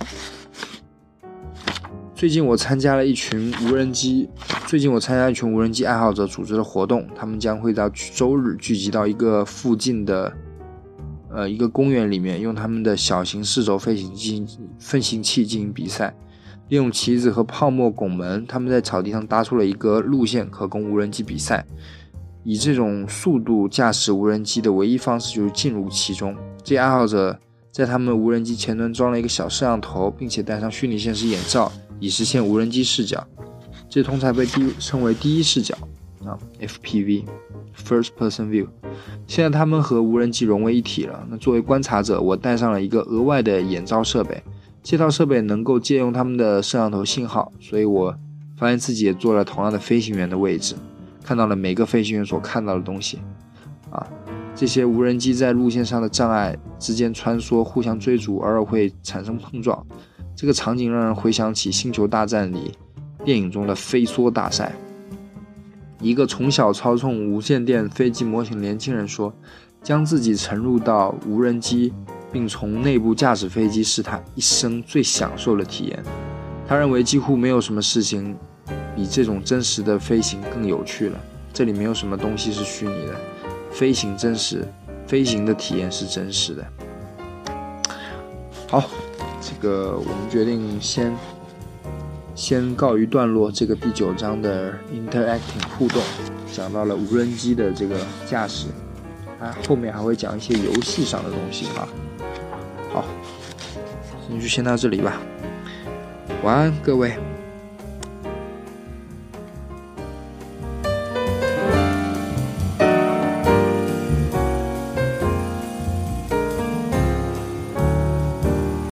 S1: 最近我参加了一群无人机。最近我参加一群无人机爱好者组织的活动，他们将会到周日聚集到一个附近的，呃，一个公园里面，用他们的小型四轴飞行进行飞行器进行比赛。利用旗子和泡沫拱门，他们在草地上搭出了一个路线，可供无人机比赛。以这种速度驾驶无人机的唯一方式就是进入其中。这些爱好者在他们无人机前端装了一个小摄像头，并且戴上虚拟现实眼罩。以实现无人机视角，这通常被第称为第一视角啊，FPV，First Person View。现在他们和无人机融为一体了。那作为观察者，我带上了一个额外的眼罩设备，这套设备能够借用他们的摄像头信号，所以我发现自己也坐了同样的飞行员的位置，看到了每个飞行员所看到的东西。啊，这些无人机在路线上的障碍之间穿梭，互相追逐，偶尔会产生碰撞。这个场景让人回想起《星球大战》里电影中的飞梭大赛。一个从小操纵无线电飞机模型的年轻人说：“将自己沉入到无人机，并从内部驾驶飞机，是他一生最享受的体验。”他认为几乎没有什么事情比这种真实的飞行更有趣了。这里没有什么东西是虚拟的，飞行真实，飞行的体验是真实的。好。这个我们决定先先告一段落。这个第九章的 interacting 互动讲到了无人机的这个驾驶，啊后面还会讲一些游戏上的东西啊。好，那就先到这里吧，晚安各位。